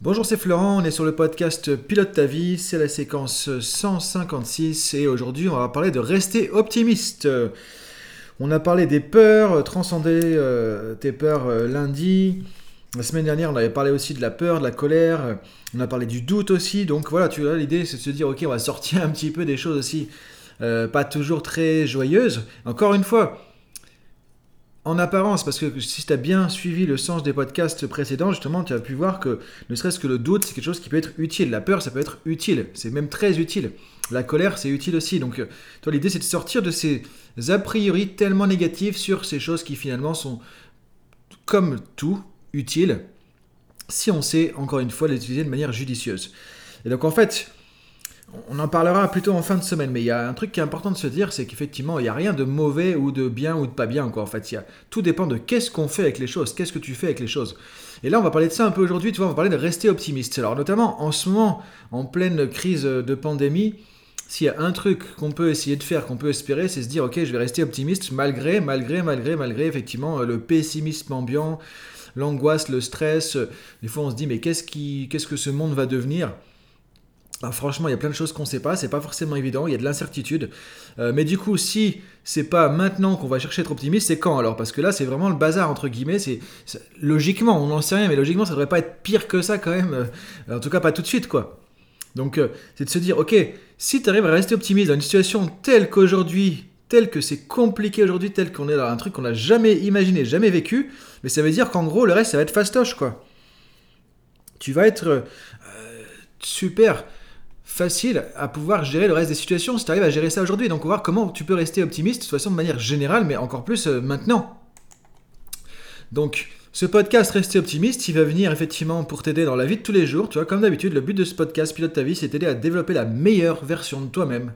Bonjour, c'est Florent, on est sur le podcast Pilote ta vie, c'est la séquence 156 et aujourd'hui on va parler de rester optimiste. On a parlé des peurs, transcender euh, tes peurs euh, lundi. La semaine dernière on avait parlé aussi de la peur, de la colère, on a parlé du doute aussi, donc voilà, tu vois, l'idée c'est de se dire ok on va sortir un petit peu des choses aussi euh, pas toujours très joyeuses. Encore une fois, en apparence, parce que si tu as bien suivi le sens des podcasts précédents, justement, tu as pu voir que ne serait-ce que le doute, c'est quelque chose qui peut être utile. La peur, ça peut être utile. C'est même très utile. La colère, c'est utile aussi. Donc, euh, toi, l'idée, c'est de sortir de ces a priori tellement négatifs sur ces choses qui finalement sont, comme tout, utiles, si on sait, encore une fois, les utiliser de manière judicieuse. Et donc, en fait, on en parlera plutôt en fin de semaine, mais il y a un truc qui est important de se dire, c'est qu'effectivement, il n'y a rien de mauvais ou de bien ou de pas bien, quoi. En fait, tout dépend de qu'est-ce qu'on fait avec les choses, qu'est-ce que tu fais avec les choses. Et là, on va parler de ça un peu aujourd'hui, tu vois, on va parler de rester optimiste. Alors, notamment, en ce moment, en pleine crise de pandémie, s'il y a un truc qu'on peut essayer de faire, qu'on peut espérer, c'est se dire, ok, je vais rester optimiste malgré, malgré, malgré, malgré, effectivement, le pessimisme ambiant, l'angoisse, le stress. Des fois, on se dit, mais qu'est-ce, qui, qu'est-ce que ce monde va devenir? Ah, franchement, il y a plein de choses qu'on ne sait pas, c'est pas forcément évident, il y a de l'incertitude. Euh, mais du coup, si c'est pas maintenant qu'on va chercher à être optimiste, c'est quand alors? Parce que là, c'est vraiment le bazar, entre guillemets. C'est, logiquement, on n'en sait rien, mais logiquement, ça devrait pas être pire que ça quand même. Euh, en tout cas, pas tout de suite, quoi. Donc, euh, c'est de se dire, ok, si tu arrives à rester optimiste dans une situation telle qu'aujourd'hui, telle que c'est compliqué aujourd'hui, telle qu'on est dans un truc qu'on n'a jamais imaginé, jamais vécu, mais ça veut dire qu'en gros, le reste, ça va être fastoche, quoi. Tu vas être super facile à pouvoir gérer le reste des situations si tu arrives à gérer ça aujourd'hui. Donc, on va voir comment tu peux rester optimiste, de toute façon, de manière générale, mais encore plus euh, maintenant. Donc, ce podcast Rester optimiste, il va venir effectivement pour t'aider dans la vie de tous les jours. Tu vois, comme d'habitude, le but de ce podcast Pilote ta vie, c'est t'aider à développer la meilleure version de toi-même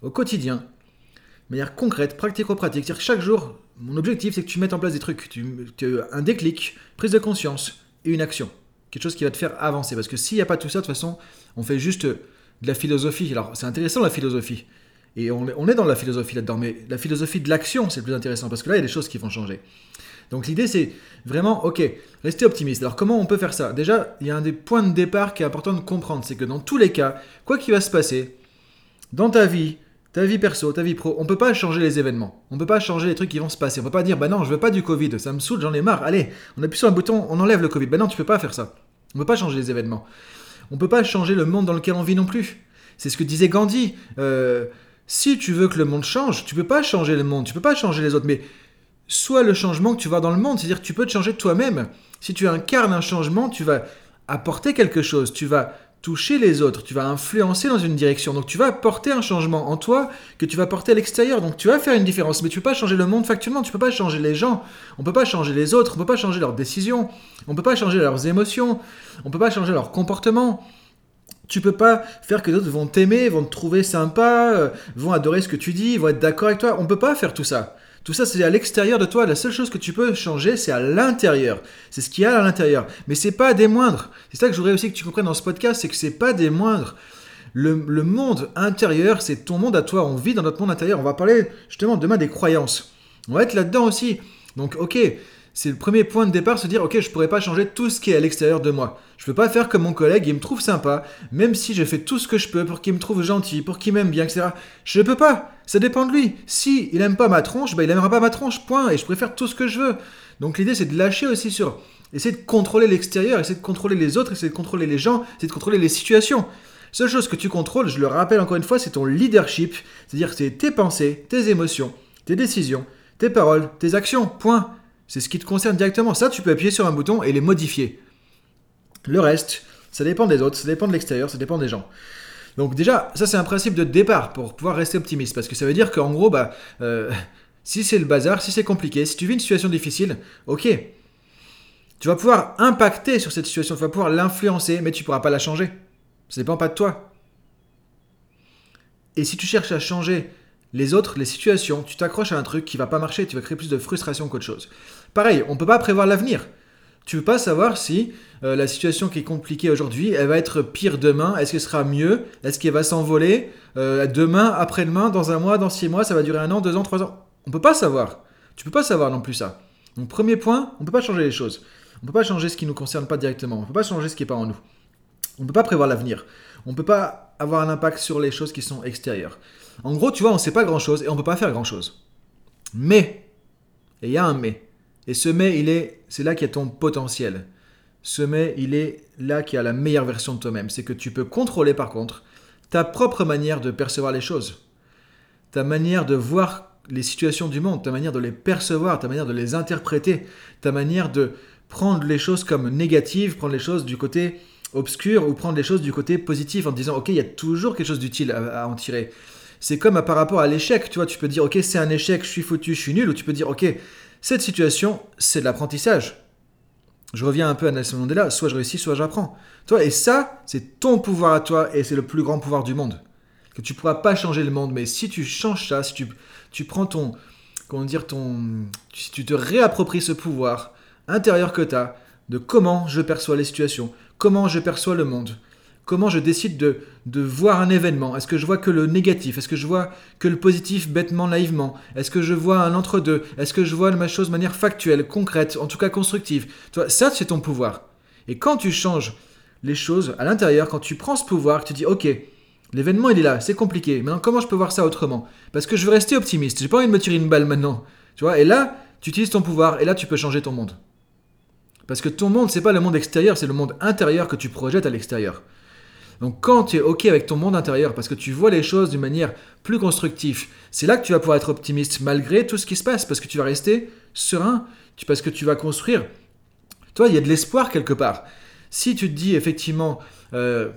au quotidien, de manière concrète, pratico-pratique. C'est-à-dire chaque jour, mon objectif, c'est que tu mettes en place des trucs, tu, tu, un déclic, prise de conscience et une action. Quelque chose qui va te faire avancer. Parce que s'il n'y a pas tout ça, de toute façon, on fait juste de la philosophie. Alors, c'est intéressant la philosophie. Et on, est dans la philosophie là-dedans. Mais la philosophie de l'action, c'est le plus intéressant. Parce que là, il y a des choses qui vont changer. Donc, l'idée, c'est vraiment, ok, rester optimiste. Alors, comment on peut faire ça? Déjà, il y a un des points de départ qui est important de comprendre. C'est que dans tous les cas, quoi qu'il va se passer, dans ta vie, ta vie perso, ta vie pro, on peut pas changer les événements. On peut pas changer les trucs qui vont se passer. On peut pas dire, bah non, je veux pas du Covid, ça me saoule, j'en ai marre. Allez, on appuie sur un bouton, on enlève le Covid. Bah non, tu peux pas faire ça. On peut pas changer les événements. On peut pas changer le monde dans lequel on vit non plus. C'est ce que disait Gandhi. Euh, si tu veux que le monde change, tu peux pas changer le monde, tu peux pas changer les autres, mais soit le changement que tu vas dans le monde, c'est-à-dire que tu peux te changer toi-même. Si tu incarnes un changement, tu vas apporter quelque chose, tu vas toucher les autres, tu vas influencer dans une direction. Donc tu vas apporter un changement en toi que tu vas porter à l'extérieur. Donc tu vas faire une différence, mais tu peux pas changer le monde factuellement, tu peux pas changer les gens, on peut pas changer les autres, on peut pas changer leurs décisions, on peut pas changer leurs émotions, on peut pas changer leur comportement. Tu peux pas faire que d'autres vont t'aimer, vont te trouver sympa, euh, vont adorer ce que tu dis, vont être d'accord avec toi. On peut pas faire tout ça. Tout ça, c'est à l'extérieur de toi. La seule chose que tu peux changer, c'est à l'intérieur. C'est ce qu'il y a à l'intérieur. Mais c'est pas des moindres. C'est ça que je voudrais aussi que tu comprennes dans ce podcast, c'est que c'est pas des moindres. Le, monde intérieur, c'est ton monde à toi. On vit dans notre monde intérieur. On va parler justement demain des croyances. On va être là-dedans aussi. Donc, ok, c'est le premier point de départ, se dire ok, je pourrais pas changer tout ce qui est à l'extérieur de moi. Je peux pas faire comme mon collègue, il me trouve sympa, même si je fais tout ce que je peux pour qu'il me trouve gentil, pour qu'il m'aime bien, etc. Je ne peux pas. Ça dépend de lui. Si il aime pas ma tronche, bah il aimera pas ma tronche, point. Et je préfère tout ce que je veux. Donc l'idée c'est de lâcher aussi sur essayer de contrôler l'extérieur, essayer de contrôler les autres, essayer de contrôler les gens, essayer de contrôler les situations. Seule chose que tu contrôles, je le rappelle encore une fois, c'est ton leadership, c'est-à-dire c'est tes pensées, tes émotions, tes décisions, tes paroles, tes actions, point. C'est ce qui te concerne directement. Ça, tu peux appuyer sur un bouton et les modifier. Le reste, ça dépend des autres, ça dépend de l'extérieur, ça dépend des gens. Donc déjà, ça c'est un principe de départ pour pouvoir rester optimiste, parce que ça veut dire qu'en gros, bah, euh, si c'est le bazar, si c'est compliqué, si tu vis une situation difficile, ok, tu vas pouvoir impacter sur cette situation, tu vas pouvoir l'influencer, mais tu ne pourras pas la changer. Ça dépend pas de toi. Et si tu cherches à changer les autres, les situations, tu t'accroches à un truc qui va pas marcher, tu vas créer plus de frustration qu'autre chose. Pareil, on ne peut pas prévoir l'avenir. Tu ne peux pas savoir si euh, la situation qui est compliquée aujourd'hui, elle va être pire demain? Est-ce qu'elle sera mieux? Est-ce qu'elle va s'envoler? Euh, demain, après-demain, dans un mois, dans six mois Ça va durer un an, deux ans, trois ans? On peut pas savoir. Tu peux pas savoir non plus ça. Donc premier point, on peut pas changer les choses. On peut pas changer ce qui nous concerne pas directement. On peut pas changer ce qui n'est pas en nous. On peut pas prévoir l'avenir. On peut pas avoir un impact sur les choses qui sont extérieures. En gros, tu vois, on sait pas grand-chose et on peut pas faire grand-chose. Mais, et il y a un mais. Et ce mais, il est, c'est là qu'il y a ton potentiel. Ce mais, il est là qu'il y a la meilleure version de toi-même. C'est que tu peux contrôler par contre ta propre manière de percevoir les choses. Ta manière de voir les situations du monde, ta manière de les percevoir, ta manière de les interpréter, ta manière de prendre les choses comme négatives, prendre les choses du côté obscur ou prendre les choses du côté positif en disant ok il y a toujours quelque chose d'utile à, en tirer. C'est comme par rapport à l'échec, tu vois, tu peux dire ok c'est un échec, je suis foutu, je suis nul, ou tu peux dire ok cette situation c'est de l'apprentissage. Je reviens un peu à Nelson Mandela, soit je réussis, soit j'apprends. Toi et ça c'est ton pouvoir à toi et c'est le plus grand pouvoir du monde. Que tu pourras pas changer le monde, mais si tu changes ça, si tu, tu prends ton comment dire ton si tu te réappropries ce pouvoir intérieur que tu as de comment je perçois les situations, comment je perçois le monde, comment je décide de, de voir un événement? Est-ce que je vois que le négatif? Est-ce que je vois que le positif bêtement, naïvement? Est-ce que je vois un entre-deux? Est-ce que je vois la chose de manière factuelle, concrète, en tout cas constructive? Toi, Ça, c'est ton pouvoir. Et quand tu changes les choses à l'intérieur, quand tu prends ce pouvoir, tu dis, ok, l'événement il est là, c'est compliqué. Maintenant, comment je peux voir ça autrement? Parce que je veux rester optimiste. J'ai pas envie de me tirer une balle maintenant. Tu vois? Et là, tu utilises ton pouvoir et là, tu peux changer ton monde. Parce que ton monde, c'est pas le monde extérieur, c'est le monde intérieur que tu projettes à l'extérieur. Donc quand tu es OK avec ton monde intérieur, parce que tu vois les choses d'une manière plus constructive, c'est là que tu vas pouvoir être optimiste malgré tout ce qui se passe, parce que tu vas rester serein, parce que tu vas construire. Toi, il y a de l'espoir quelque part. Si tu te dis effectivement, euh,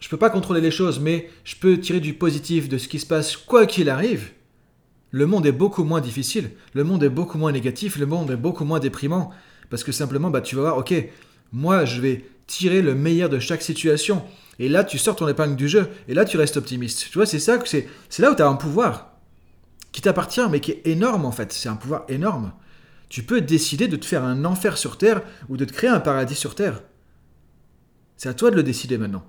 je peux pas contrôler les choses, mais je peux tirer du positif de ce qui se passe quoi qu'il arrive, le monde est beaucoup moins difficile, le monde est beaucoup moins négatif, le monde est beaucoup moins déprimant. Parce que simplement, bah, tu vas voir, ok, moi, je vais tirer le meilleur de chaque situation. Et là, tu sors ton épingle du jeu. Et là, tu restes optimiste. Tu vois, c'est ça que c'est. C'est là où tu as un pouvoir qui t'appartient, mais qui est énorme en fait. C'est un pouvoir énorme. Tu peux décider de te faire un enfer sur Terre ou de te créer un paradis sur Terre. C'est à toi de le décider maintenant.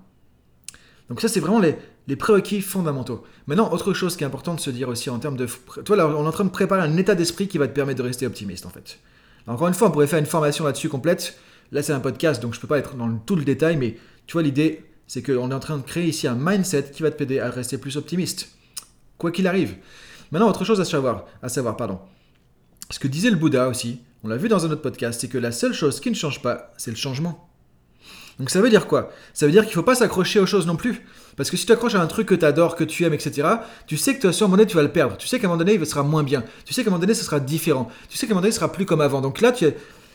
Donc ça, c'est vraiment les, les prérequis fondamentaux. Maintenant, autre chose qui est important de se dire aussi en termes de... Toi, là, on est en train de préparer un état d'esprit qui va te permettre de rester optimiste, en fait. Encore une fois, on pourrait faire une formation là-dessus complète. Là, c'est un podcast, donc je ne peux pas être dans tout le détail, mais tu vois, l'idée, c'est qu'on est en train de créer ici un mindset qui va te aider à rester plus optimiste. Quoi qu'il arrive. Maintenant, autre chose à savoir, à savoir, pardon. Ce que disait le Bouddha aussi, on l'a vu dans un autre podcast, c'est que la seule chose qui ne change pas, c'est le changement. Donc ça veut dire quoi? Ça veut dire qu'il ne faut pas s'accrocher aux choses non plus. Parce que si tu accroches à un truc que tu adores, que tu aimes, etc., tu sais que toi, à un moment donné, tu vas le perdre. Tu sais qu'à un moment donné, il sera moins bien. Tu sais qu'à un moment donné, ce sera différent. Tu sais qu'à un moment donné, ce sera plus comme avant. Donc là, tu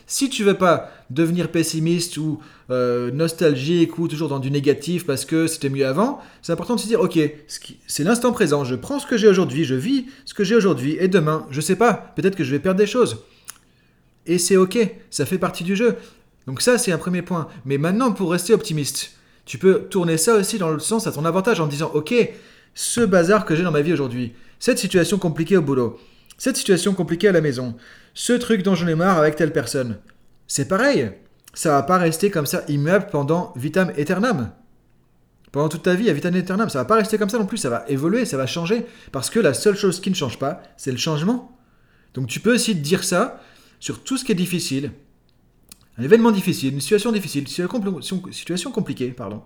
si tu veux pas devenir pessimiste ou euh, nostalgique ou toujours dans du négatif parce que c'était mieux avant, c'est important de se dire, ok, c'est l'instant présent, je prends ce que j'ai aujourd'hui, je vis ce que j'ai aujourd'hui, et demain, je sais pas, peut-être que je vais perdre des choses. Et c'est ok, ça fait partie du jeu. Donc ça, c'est un premier point. Mais maintenant, pour rester optimiste, tu peux tourner ça aussi dans le sens à ton avantage en disant Ok, ce bazar que j'ai dans ma vie aujourd'hui, cette situation compliquée au boulot, cette situation compliquée à la maison, ce truc dont j'en ai marre avec telle personne, c'est pareil. Ça va pas rester comme ça immuable pendant vitam aeternam. Pendant toute ta vie à vitam aeternam, ça va pas rester comme ça non plus, ça va évoluer, ça va changer. Parce que la seule chose qui ne change pas, c'est le changement. Donc tu peux aussi dire ça sur tout ce qui est difficile, un événement difficile, une situation difficile, une situation compliquée, pardon.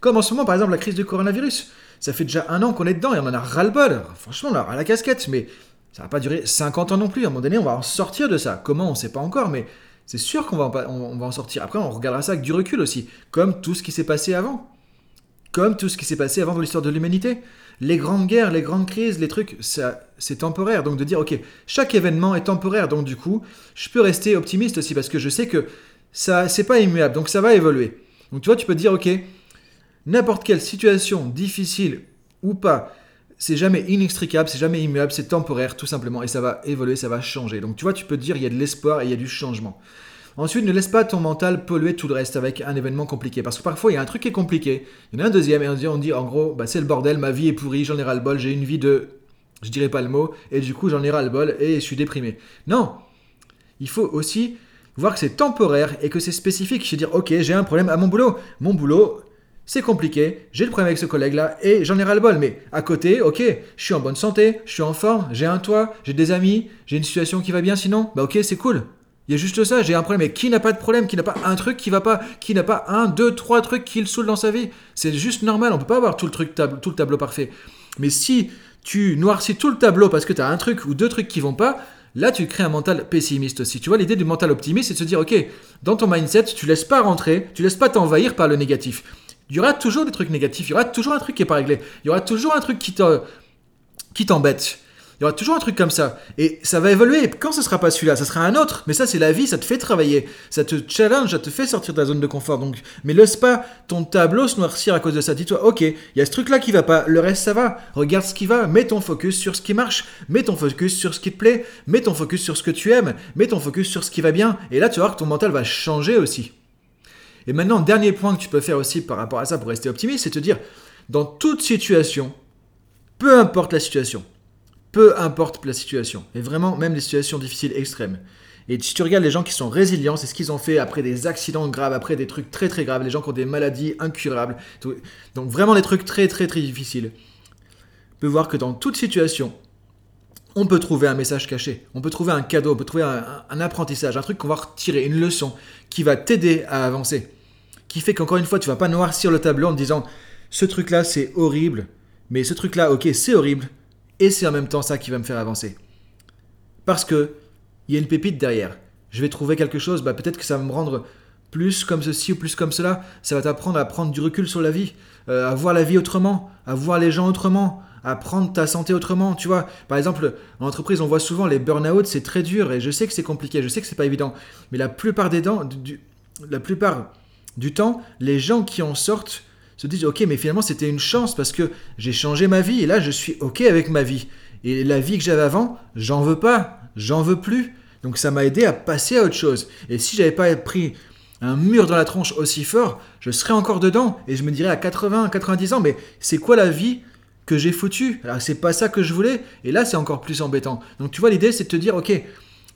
Comme en ce moment, par exemple, la crise du coronavirus. Ça fait déjà un an qu'on est dedans et on en a ras-le-bol. Franchement, on a ras la casquette, mais ça va pas durer 50 ans non plus. À un moment donné, on va en sortir de ça. Comment, on ne sait pas encore, mais c'est sûr qu'on va, en sortir. Après, on regardera ça avec du recul aussi, comme tout ce qui s'est passé avant. Comme tout ce qui s'est passé avant dans l'histoire de l'humanité les grandes guerres, les grandes crises, les trucs, ça, c'est temporaire. Donc de dire, ok, chaque événement est temporaire. Donc du coup, je peux rester optimiste aussi parce que je sais que ça, c'est pas immuable. Donc ça va évoluer. Donc tu vois, tu peux dire, ok, n'importe quelle situation difficile ou pas, c'est jamais inextricable, c'est jamais immuable, c'est temporaire tout simplement et ça va évoluer, ça va changer. Donc tu vois, tu peux dire, il y a de l'espoir et il y a du changement. Ensuite, ne laisse pas ton mental polluer tout le reste avec un événement compliqué. Parce que parfois, il y a un truc qui est compliqué. Il y en a un deuxième et on dit, on dit en gros, bah, c'est le bordel, ma vie est pourrie, j'en ai ras le bol, j'ai une vie de. Je dirais pas le mot, et du coup, j'en ai ras le bol et je suis déprimé. Non Il faut aussi voir que c'est temporaire et que c'est spécifique. Je dire, ok, j'ai un problème à mon boulot. Mon boulot, c'est compliqué, j'ai le problème avec ce collègue-là et j'en ai ras le bol. Mais à côté, ok, je suis en bonne santé, je suis en forme, j'ai un toit, j'ai des amis, j'ai une situation qui va bien sinon, bah ok, c'est cool. Il y a juste ça, j'ai un problème. Mais qui n'a pas de problème Qui n'a pas un truc qui va pas Qui n'a pas un, deux, trois trucs qui le saoulent dans sa vie? C'est juste normal, on peut pas avoir tout le, truc tout le tableau parfait. Mais si tu noircis tout le tableau parce que tu as un truc ou deux trucs qui vont pas, là tu crées un mental pessimiste aussi. Tu vois, l'idée du mental optimiste, c'est de se dire, ok, dans ton mindset, tu laisses pas rentrer, tu laisses pas t'envahir par le négatif. Il y aura toujours des trucs négatifs, il y aura toujours un truc qui est pas réglé, il y aura toujours un truc qui t'embête. Il y aura toujours un truc comme ça. Et ça va évoluer. quand ce sera pas celui-là, ça sera un autre. Mais ça, c'est la vie, ça te fait travailler. Ça te challenge, ça te fait sortir de la zone de confort. Donc, mais laisse pas ton tableau se noircir à cause de ça. Dis-toi, ok, il y a ce truc-là qui va pas. Le reste, ça va. Regarde ce qui va. Mets ton focus sur ce qui marche. Mets ton focus sur ce qui te plaît. Mets ton focus sur ce que tu aimes. Mets ton focus sur ce qui va bien. Et là, tu vas voir que ton mental va changer aussi. Et maintenant, dernier point que tu peux faire aussi par rapport à ça pour rester optimiste, c'est te dire, dans toute situation, peu importe la situation, peu importe la situation, et vraiment même les situations difficiles extrêmes. Et si tu regardes les gens qui sont résilients, c'est ce qu'ils ont fait après des accidents graves, après des trucs très très graves, les gens qui ont des maladies incurables, donc vraiment des trucs très très très difficiles. Tu peux voir que dans toute situation, on peut trouver un message caché, on peut trouver un cadeau, on peut trouver un, apprentissage, un truc qu'on va retirer, une leçon qui va t'aider à avancer, qui fait qu'encore une fois, tu vas pas noircir le tableau en te disant ce truc là c'est horrible, mais ce truc là, ok, c'est horrible, et c'est en même temps ça qui va me faire avancer. Parce que il y a une pépite derrière. Je vais trouver quelque chose, bah peut-être que ça va me rendre plus comme ceci ou plus comme cela. Ça va t'apprendre à prendre du recul sur la vie, euh, à voir la vie autrement, à voir les gens autrement, à prendre ta santé autrement. Tu vois, par exemple, en entreprise, on voit souvent les burn-out, c'est très dur et je sais que c'est compliqué, je sais que c'est pas évident. Mais la plupart des dents, du, la plupart du temps, les gens qui en sortent se disent ok mais finalement c'était une chance parce que j'ai changé ma vie et là je suis ok avec ma vie et la vie que j'avais avant j'en veux pas j'en veux plus donc ça m'a aidé à passer à autre chose et si j'avais pas pris un mur dans la tronche aussi fort je serais encore dedans et je me dirais à 80 90 ans mais c'est quoi la vie que j'ai foutu alors c'est pas ça que je voulais et là c'est encore plus embêtant donc tu vois l'idée c'est de te dire ok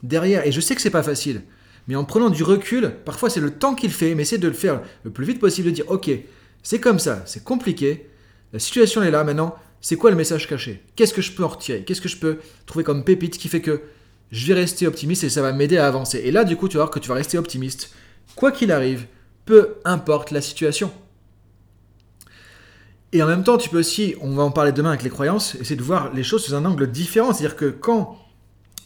derrière et je sais que c'est pas facile mais en prenant du recul parfois c'est le temps qu'il fait mais c'est de le faire le plus vite possible de dire ok c'est comme ça, c'est compliqué. La situation est là maintenant. C'est quoi le message caché? Qu'est-ce que je peux en retirer? Qu'est-ce que je peux trouver comme pépite qui fait que je vais rester optimiste et ça va m'aider à avancer? Et là, du coup, tu vas voir que tu vas rester optimiste, quoi qu'il arrive, peu importe la situation. Et en même temps, tu peux aussi, on va en parler demain avec les croyances, essayer de voir les choses sous un angle différent. C'est-à-dire que quand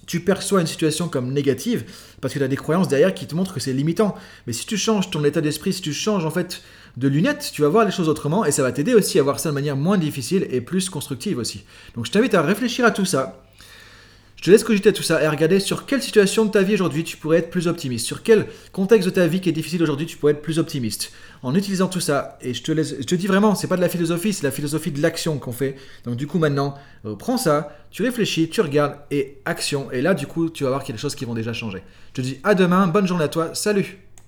tu perçois une situation comme négative, parce que tu as des croyances derrière qui te montrent que c'est limitant. Mais si tu changes ton état d'esprit, si tu changes en fait de lunettes, tu vas voir les choses autrement et ça va t'aider aussi à voir ça de manière moins difficile et plus constructive aussi. Donc je t'invite à réfléchir à tout ça. Je te laisse cogiter tout ça et regarder sur quelle situation de ta vie aujourd'hui tu pourrais être plus optimiste, sur quel contexte de ta vie qui est difficile aujourd'hui tu pourrais être plus optimiste. En utilisant tout ça, et je te, laisse, je te dis vraiment, c'est pas de la philosophie, c'est la philosophie de l'action qu'on fait. Donc du coup maintenant, euh, prends ça, tu réfléchis, tu regardes et action. Et là du coup, tu vas voir qu'il y a des choses qui vont déjà changer. Je te dis à demain, bonne journée à toi, salut